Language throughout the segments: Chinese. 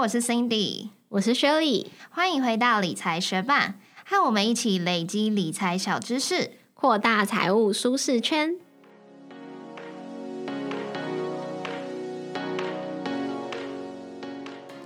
我是 Cindy，我是 Shirley，欢迎回到理财学伴，和我们一起累积理财小知识，扩大财务舒适圈。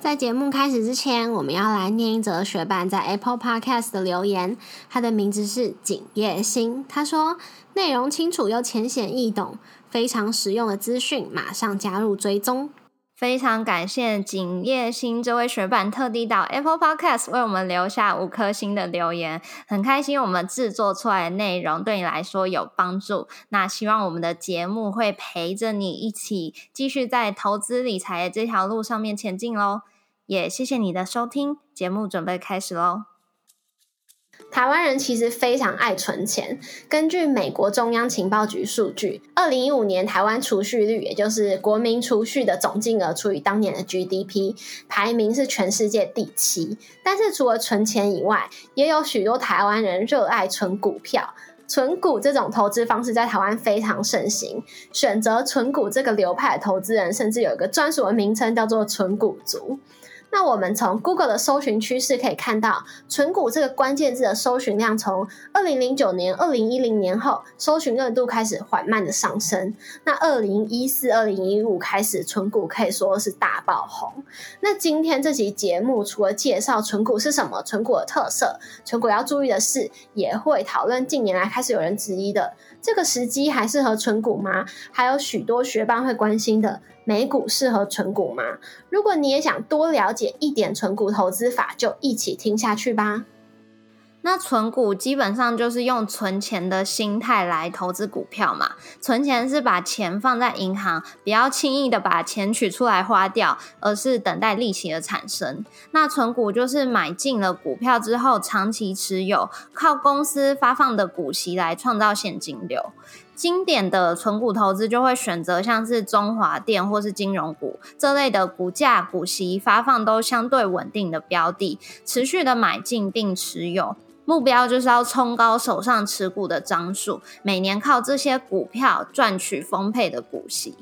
在节目开始之前，我们要来念一则学伴在 Apple Podcast 的留言，他的名字是景叶星，他说内容清楚又浅显易懂，非常实用的资讯，马上加入追踪。非常感谢景叶星这位学伴特地到 Apple Podcast 为我们留下五颗星的留言，很开心我们制作出来的内容对你来说有帮助。那希望我们的节目会陪着你一起继续在投资理财的这条路上面前进喽。也谢谢你的收听，节目准备开始喽。台湾人其实非常爱存钱。根据美国中央情报局数据，二零一五年台湾储蓄率，也就是国民储蓄的总金额除以当年的 GDP，排名是全世界第七。但是除了存钱以外，也有许多台湾人热爱存股票。存股这种投资方式在台湾非常盛行。选择存股这个流派的投资人，甚至有一个专属的名称，叫做“存股族”。那我们从 Google 的搜寻趋势可以看到，存股这个关键字的搜寻量从二零零九年、二零一零年后，搜寻热度开始缓慢的上升。那二零一四、二零一五开始，存股可以说是大爆红。那今天这期节目除了介绍存股是什么、存股的特色、存股要注意的事，也会讨论近年来开始有人质疑的这个时机还适合存股吗？还有许多学班会关心的。美股适合存股吗？如果你也想多了解一点存股投资法，就一起听下去吧。那存股基本上就是用存钱的心态来投资股票嘛。存钱是把钱放在银行，不要轻易的把钱取出来花掉，而是等待利息的产生。那存股就是买进了股票之后，长期持有，靠公司发放的股息来创造现金流。经典的存股投资就会选择像是中华电或是金融股这类的股价、股息发放都相对稳定的标的，持续的买进并持有，目标就是要冲高手上持股的张数，每年靠这些股票赚取丰沛的股息。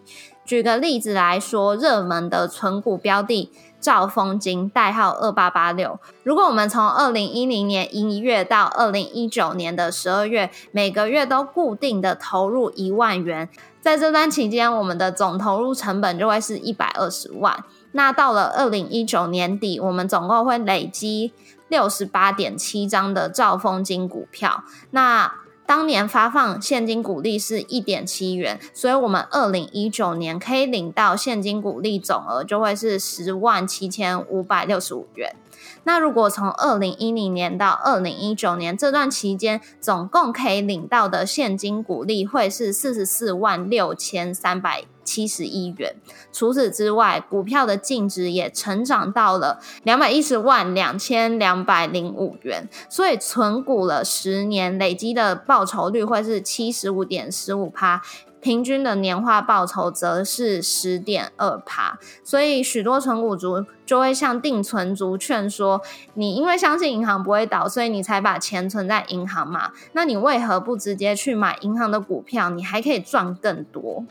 举个例子来说，热门的存股标的。兆丰金代号二八八六。如果我们从二零一零年一月到二零一九年的十二月，每个月都固定的投入一万元，在这段期间，我们的总投入成本就会是一百二十万。那到了二零一九年底，我们总共会累积六十八点七张的兆丰金股票。那当年发放现金股利是一点七元，所以我们二零一九年可以领到现金股利总额就会是十万七千五百六十五元。那如果从二零一零年到二零一九年这段期间，总共可以领到的现金股利会是四十四万六千三百。七十亿元。除此之外，股票的净值也成长到了两百一十万两千两百零五元。所以存股了十年，累积的报酬率会是七十五点十五趴，平均的年化报酬则是十点二趴。所以许多存股族就会向定存族劝说：你因为相信银行不会倒，所以你才把钱存在银行嘛？那你为何不直接去买银行的股票？你还可以赚更多。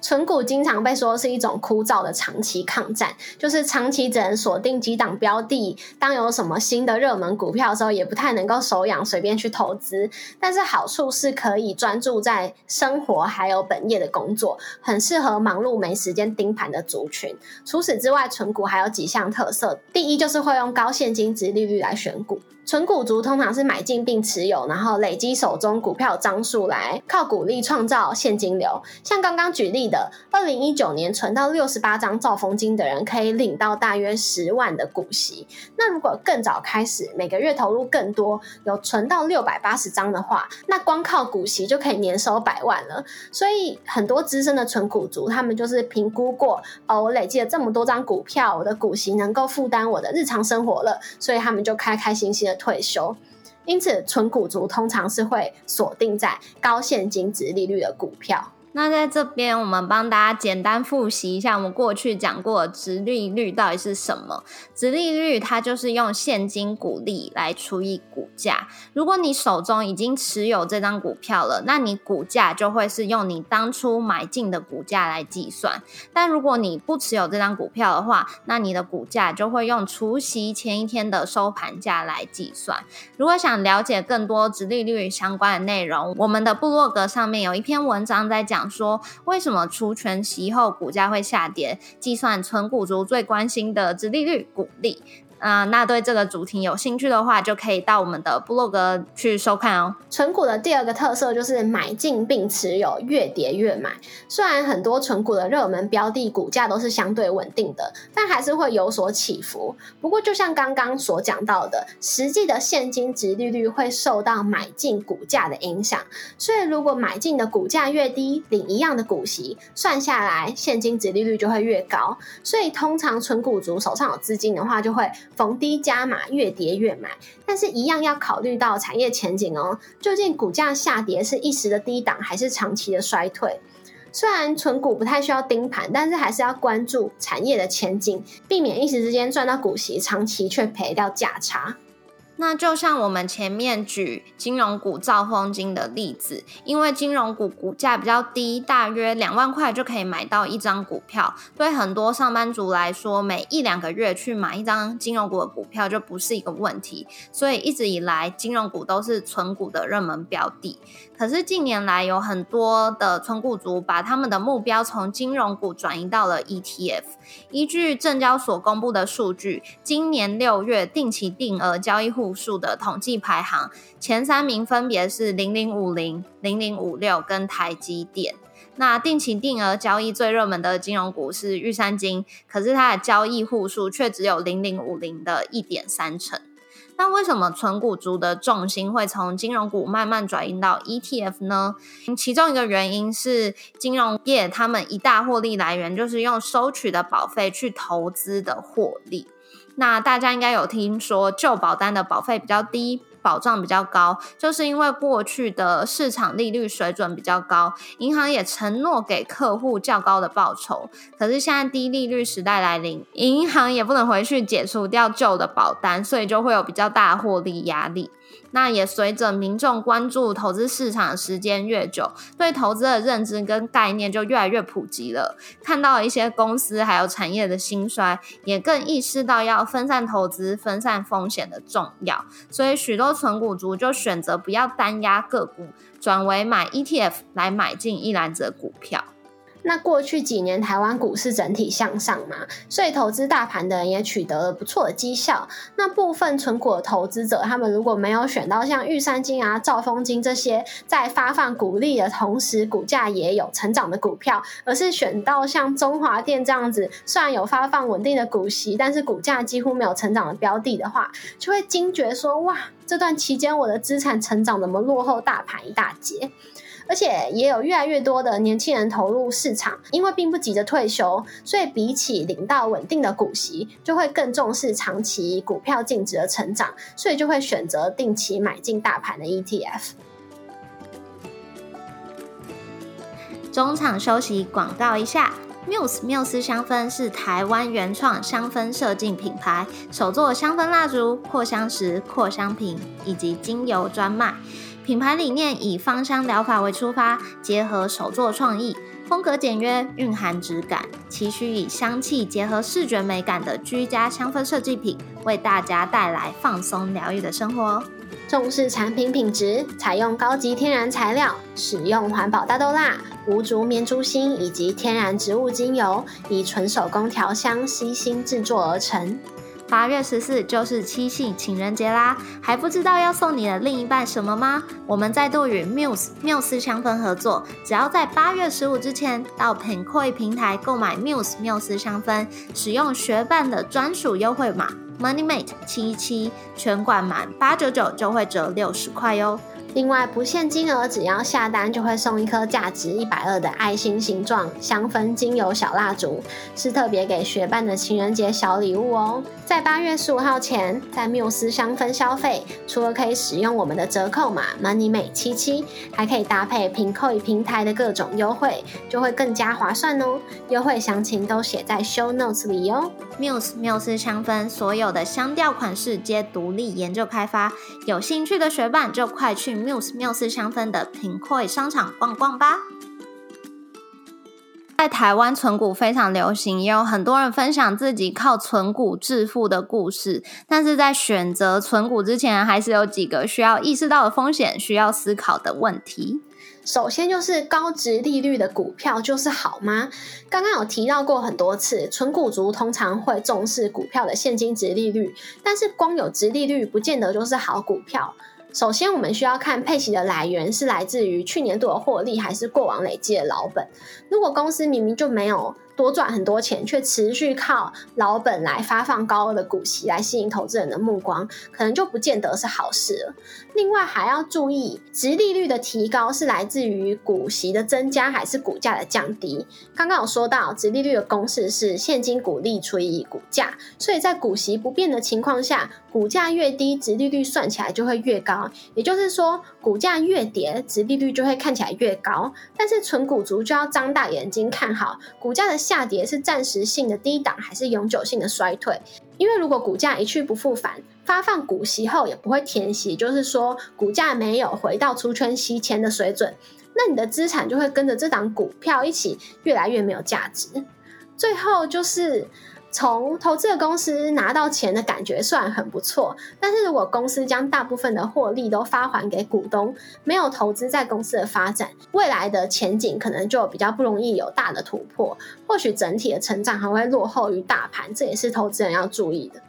存股经常被说是一种枯燥的长期抗战，就是长期只能锁定几档标的，当有什么新的热门股票的时候，也不太能够手痒随便去投资。但是好处是可以专注在生活还有本业的工作，很适合忙碌没时间盯盘的族群。除此之外，存股还有几项特色，第一就是会用高现金值利率来选股。纯股族通常是买进并持有，然后累积手中股票张数来靠股利创造现金流。像刚刚举例的，二零一九年存到六十八张兆丰金的人，可以领到大约十万的股息。那如果更早开始，每个月投入更多，有存到六百八十张的话，那光靠股息就可以年收百万了。所以很多资深的存股族，他们就是评估过，哦，我累积了这么多张股票，我的股息能够负担我的日常生活了，所以他们就开开心心的。退休，因此纯股族通常是会锁定在高现金值利率的股票。那在这边，我们帮大家简单复习一下我们过去讲过的值利率到底是什么。直利率它就是用现金股利来除以股价。如果你手中已经持有这张股票了，那你股价就会是用你当初买进的股价来计算。但如果你不持有这张股票的话，那你的股价就会用除息前一天的收盘价来计算。如果想了解更多直利率相关的内容，我们的部落格上面有一篇文章在讲。说为什么除权息后股价会下跌？计算存股族最关心的殖利率股利。啊，那对这个主题有兴趣的话，就可以到我们的部落格去收看哦。存股的第二个特色就是买进并持有，越跌越买。虽然很多存股的热门标的股价都是相对稳定的，但还是会有所起伏。不过，就像刚刚所讲到的，实际的现金值利率会受到买进股价的影响。所以，如果买进的股价越低，领一样的股息，算下来现金值利率就会越高。所以，通常存股族手上有资金的话，就会。逢低加码，越跌越买，但是一样要考虑到产业前景哦。究竟股价下跌是一时的低档，还是长期的衰退？虽然存股不太需要盯盘，但是还是要关注产业的前景，避免一时之间赚到股息，长期却赔掉价差。那就像我们前面举金融股兆丰金的例子，因为金融股股价比较低，大约两万块就可以买到一张股票。对很多上班族来说，每一两个月去买一张金融股的股票就不是一个问题。所以一直以来，金融股都是存股的热门标的。可是近年来，有很多的存股族把他们的目标从金融股转移到了 ETF。依据证交所公布的数据，今年六月定期定额交易户数的统计排行，前三名分别是零零五零、零零五六跟台积电。那定期定额交易最热门的金融股是玉山金，可是它的交易户数却只有零零五零的一点三成。那为什么纯股族的重心会从金融股慢慢转移到 ETF 呢？其中一个原因是金融业他们一大获利来源就是用收取的保费去投资的获利。那大家应该有听说旧保单的保费比较低。保障比较高，就是因为过去的市场利率水准比较高，银行也承诺给客户较高的报酬。可是现在低利率时代来临，银行也不能回去解除掉旧的保单，所以就会有比较大获利压力。那也随着民众关注投资市场的时间越久，对投资的认知跟概念就越来越普及了。看到一些公司还有产业的兴衰，也更意识到要分散投资、分散风险的重要。所以许多存股族就选择不要单压个股，转为买 ETF 来买进一篮子股票。那过去几年台湾股市整体向上嘛，所以投资大盘的人也取得了不错的绩效。那部分存股的投资者，他们如果没有选到像玉山金啊、兆丰金这些在发放股利的同时股价也有成长的股票，而是选到像中华电这样子，虽然有发放稳定的股息，但是股价几乎没有成长的标的的话，就会惊觉说：哇，这段期间我的资产成长怎么落后大盘一大截？而且也有越来越多的年轻人投入市场，因为并不急着退休，所以比起领到稳定的股息，就会更重视长期股票净值的成长，所以就会选择定期买进大盘的 ETF。中场休息，广告一下，Muse 缪斯香氛是台湾原创香氛设计品牌，首座香氛蜡烛、扩香石、扩香瓶以及精油专卖。品牌理念以芳香疗法为出发，结合手作创意，风格简约，蕴含质感，期许以香气结合视觉美感的居家香氛设计品，为大家带来放松疗愈的生活。重视产品品质，采用高级天然材料，使用环保大豆蜡、无竹棉珠芯以及天然植物精油，以纯手工调香悉心制作而成。八月十四就是七夕情人节啦，还不知道要送你的另一半什么吗？我们再度与 Muse 缪斯香氛合作，只要在八月十五之前到 p e n c o i 平台购买 Muse 缪斯香氛，使用学伴的专属优惠码 MoneyMate 七七，全馆满八九九就会折六十块哟。另外，不限金额，只要下单就会送一颗价值一百二的爱心形状香氛精油小蜡烛，是特别给学伴的情人节小礼物哦。在八月十五号前，在缪斯香氛消费，除了可以使用我们的折扣码 Money 美七七，还可以搭配平扣平台的各种优惠，就会更加划算哦。优惠详情都写在 Show Notes 里哦。缪斯缪斯香氛所有的香调款式皆独立研究开发，有兴趣的学伴就快去。Muse 缪斯香氛的品会商场逛逛吧。在台湾存股非常流行，也有很多人分享自己靠存股致富的故事。但是在选择存股之前，还是有几个需要意识到的风险，需要思考的问题。首先就是高值利率的股票就是好吗？刚刚有提到过很多次，存股族通常会重视股票的现金值利率，但是光有值利率不见得就是好股票。首先，我们需要看配息的来源是来自于去年度的获利，还是过往累积的老本。如果公司明明就没有。多赚很多钱，却持续靠老本来发放高额的股息来吸引投资人的目光，可能就不见得是好事了。另外还要注意，值利率的提高是来自于股息的增加，还是股价的降低？刚刚有说到，值利率的公式是现金股利除以股价，所以在股息不变的情况下，股价越低，值利率算起来就会越高。也就是说，股价越跌，值利率就会看起来越高。但是纯股族就要张大眼睛看好股价的。下跌是暂时性的低档还是永久性的衰退？因为如果股价一去不复返，发放股息后也不会填息，就是说股价没有回到出圈息前的水准，那你的资产就会跟着这档股票一起越来越没有价值。最后就是。从投资的公司拿到钱的感觉算很不错，但是如果公司将大部分的获利都发还给股东，没有投资在公司的发展，未来的前景可能就比较不容易有大的突破，或许整体的成长还会落后于大盘，这也是投资人要注意的。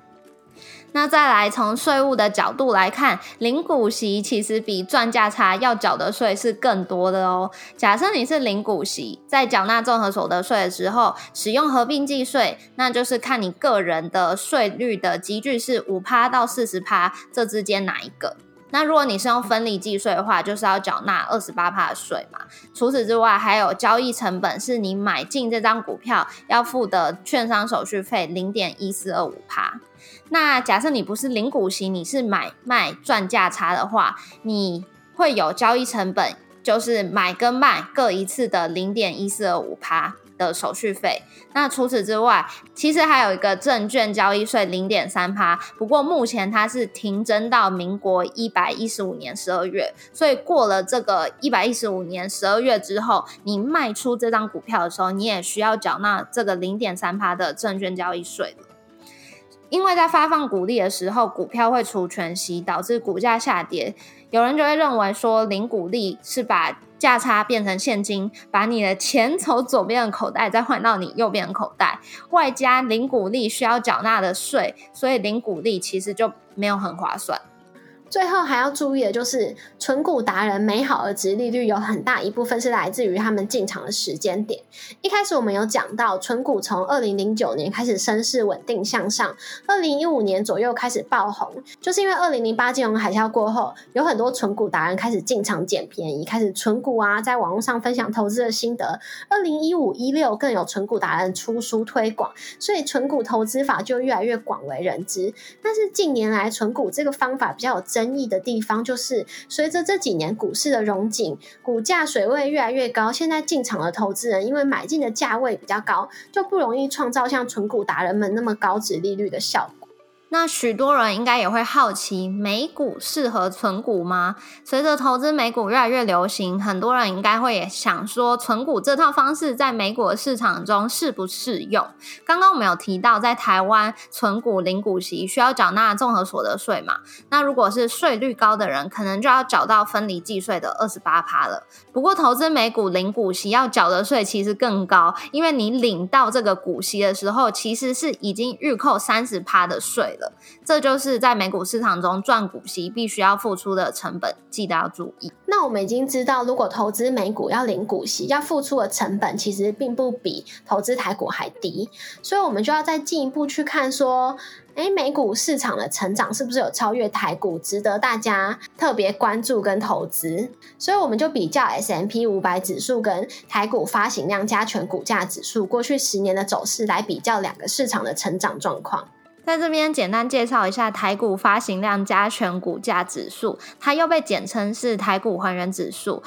那再来从税务的角度来看，零股息其实比赚价差要缴的税是更多的哦。假设你是零股息，在缴纳综合所得税的时候，使用合并计税，那就是看你个人的税率的集聚是五趴到四十趴这之间哪一个。那如果你是用分离计税的话，就是要缴纳二十八趴的税嘛。除此之外，还有交易成本是你买进这张股票要付的券商手续费零点一四二五趴。那假设你不是零股息，你是买卖赚价差的话，你会有交易成本，就是买跟卖各一次的零点一四二五趴的手续费。那除此之外，其实还有一个证券交易税零点三趴，不过目前它是停征到民国一百一十五年十二月，所以过了这个一百一十五年十二月之后，你卖出这张股票的时候，你也需要缴纳这个零点三趴的证券交易税因为在发放股利的时候，股票会除权息，导致股价下跌。有人就会认为说，零股利是把价差变成现金，把你的钱从左边的口袋再换到你右边的口袋，外加零股利需要缴纳的税，所以零股利其实就没有很划算。最后还要注意的就是，存股达人美好的值利率有很大一部分是来自于他们进场的时间点。一开始我们有讲到，存股从二零零九年开始升势稳定向上，二零一五年左右开始爆红，就是因为二零零八金融海啸过后，有很多存股达人开始进场捡便宜，开始存股啊，在网络上分享投资的心得。二零一五一六更有存股达人出书推广，所以存股投资法就越来越广为人知。但是近年来，存股这个方法比较有争争议的地方就是，随着这几年股市的融景，股价水位越来越高，现在进场的投资人因为买进的价位比较高，就不容易创造像纯股达人们那么高值利率的效果。那许多人应该也会好奇，美股适合存股吗？随着投资美股越来越流行，很多人应该会想说，存股这套方式在美股的市场中适不适用？刚刚我们有提到，在台湾存股零股息需要缴纳综合所得税嘛？那如果是税率高的人，可能就要缴到分离计税的二十八趴了。不过投资美股零股息要缴的税其实更高，因为你领到这个股息的时候，其实是已经预扣三十趴的税。了。这就是在美股市场中赚股息必须要付出的成本，记得要注意。那我们已经知道，如果投资美股要领股息，要付出的成本其实并不比投资台股还低，所以我们就要再进一步去看说。哎，美股市场的成长是不是有超越台股，值得大家特别关注跟投资？所以我们就比较 S M P 五百指数跟台股发行量加权股价指数过去十年的走势，来比较两个市场的成长状况。在这边简单介绍一下台股发行量加权股价指数，它又被简称是台股还原指数。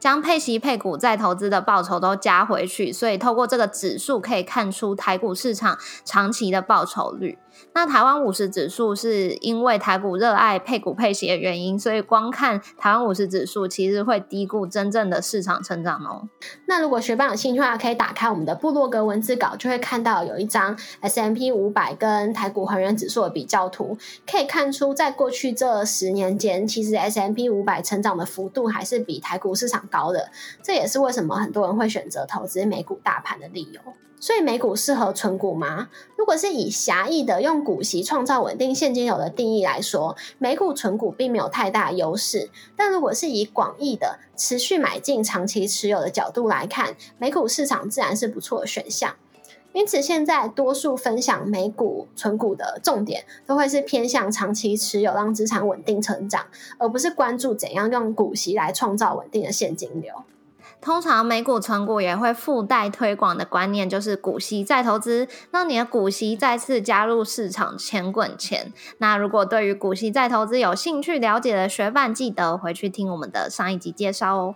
将配息配股再投资的报酬都加回去，所以透过这个指数可以看出台股市场长期的报酬率。那台湾五十指数是因为台股热爱配股配息的原因，所以光看台湾五十指数其实会低估真正的市场成长哦。那如果学霸有兴趣的话，可以打开我们的部落格文字稿，就会看到有一张 S M P 五百跟台股恒源指数的比较图，可以看出在过去这十年间，其实 S M P 五百成长的幅度还是比台股市场高的。这也是为什么很多人会选择投资美股大盘的理由。所以美股适合存股吗？如果是以狭义的用股息创造稳定现金流的定义来说，美股存股并没有太大优势。但如果是以广义的持续买进、长期持有的角度来看，美股市场自然是不错的选项。因此，现在多数分享美股存股的重点，都会是偏向长期持有，让资产稳定成长，而不是关注怎样用股息来创造稳定的现金流。通常美股存股也会附带推广的观念，就是股息再投资，让你的股息再次加入市场，钱滚钱。那如果对于股息再投资有兴趣了解的学伴，记得回去听我们的上一集介绍哦。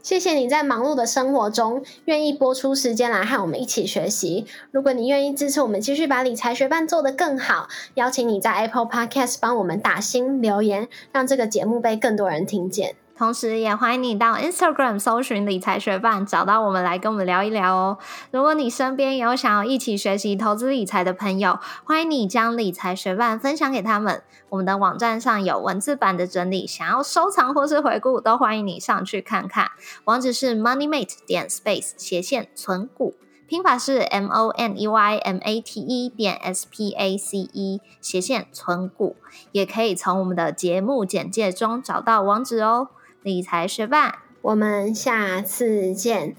谢谢你在忙碌的生活中愿意播出时间来和我们一起学习。如果你愿意支持我们继续把理财学伴做得更好，邀请你在 Apple Podcast 帮我们打新留言，让这个节目被更多人听见。同时，也欢迎你到 Instagram 搜寻理财学伴，找到我们来跟我们聊一聊哦。如果你身边有想要一起学习投资理财的朋友，欢迎你将理财学伴分享给他们。我们的网站上有文字版的整理，想要收藏或是回顾，都欢迎你上去看看。网址是 moneymate 点 space 斜线存股，拼法是 m o n e y m a t e 点 s p a c e 斜线存股，也可以从我们的节目简介中找到网址哦。理财学伴，我们下次见，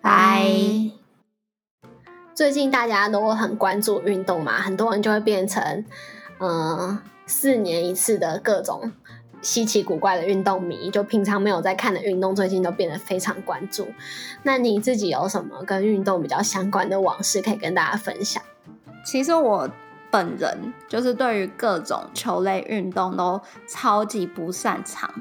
拜。最近大家都很关注运动嘛，很多人就会变成嗯四年一次的各种稀奇古怪的运动迷，就平常没有在看的运动，最近都变得非常关注。那你自己有什么跟运动比较相关的往事可以跟大家分享？其实我本人就是对于各种球类运动都超级不擅长。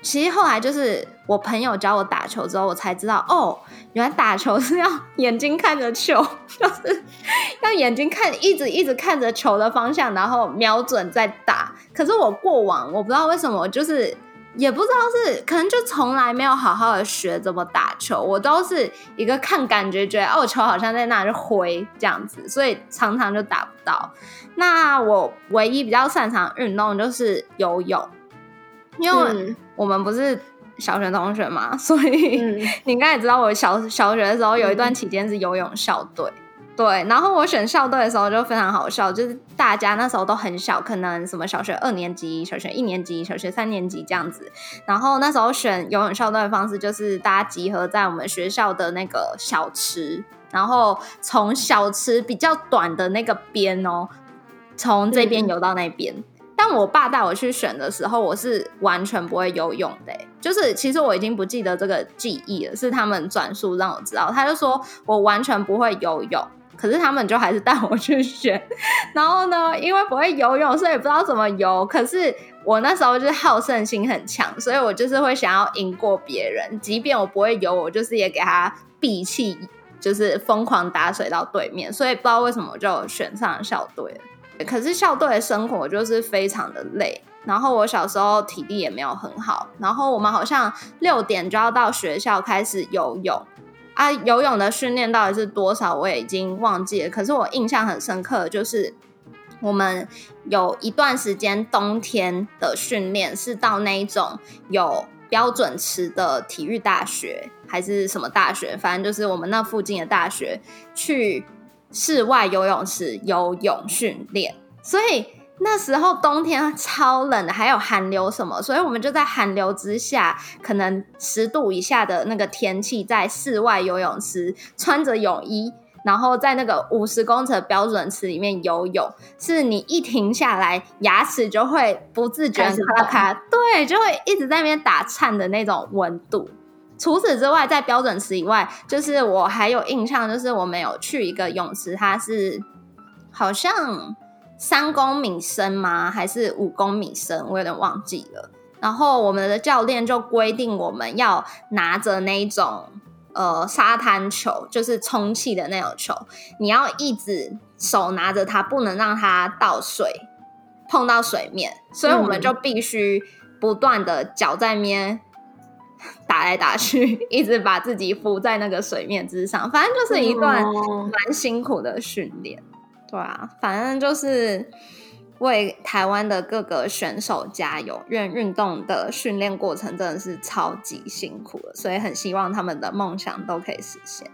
其实后来就是我朋友教我打球之后，我才知道哦，原来打球是要眼睛看着球，就是要眼睛看，一直一直看着球的方向，然后瞄准再打。可是我过往我不知道为什么，就是也不知道是可能就从来没有好好的学怎么打球，我都是一个看感觉，觉得哦球好像在那就挥这样子，所以常常就打不到。那我唯一比较擅长运动就是游泳。因为我们不是小学同学嘛，所以 你应该也知道，我小小学的时候有一段期间是游泳校队，对。然后我选校队的时候就非常好笑，就是大家那时候都很小，可能什么小学二年级、小学一年级、小学三年级这样子。然后那时候选游泳校队的方式就是大家集合在我们学校的那个小池，然后从小池比较短的那个边哦，从这边游到那边。但我爸带我去选的时候，我是完全不会游泳的。就是其实我已经不记得这个记忆了，是他们转述让我知道。他就说我完全不会游泳，可是他们就还是带我去选。然后呢，因为不会游泳，所以不知道怎么游。可是我那时候就是好胜心很强，所以我就是会想要赢过别人。即便我不会游，我就是也给他闭气，就是疯狂打水到对面。所以不知道为什么我就选上了校队了。可是校队的生活就是非常的累，然后我小时候体力也没有很好，然后我们好像六点就要到学校开始游泳啊，游泳的训练到底是多少我也已经忘记了。可是我印象很深刻，就是我们有一段时间冬天的训练是到那一种有标准池的体育大学还是什么大学，反正就是我们那附近的大学去。室外游泳池游泳训练，所以那时候冬天超冷的，还有寒流什么，所以我们就在寒流之下，可能十度以下的那个天气，在室外游泳池穿着泳衣。然后在那个五十公尺标准池里面游泳，是你一停下来，牙齿就会不自觉咔咔，对，就会一直在那边打颤的那种温度。除此之外，在标准池以外，就是我还有印象，就是我们有去一个泳池，它是好像三公米深吗？还是五公米深？我有点忘记了。然后我们的教练就规定我们要拿着那种。呃，沙滩球就是充气的那种球，你要一直手拿着它，不能让它倒水碰到水面，所以我们就必须不断的脚在面打来打去，一直把自己浮在那个水面之上，反正就是一段蛮辛苦的训练，对啊，反正就是。为台湾的各个选手加油！因为运动的训练过程真的是超级辛苦的，所以很希望他们的梦想都可以实现。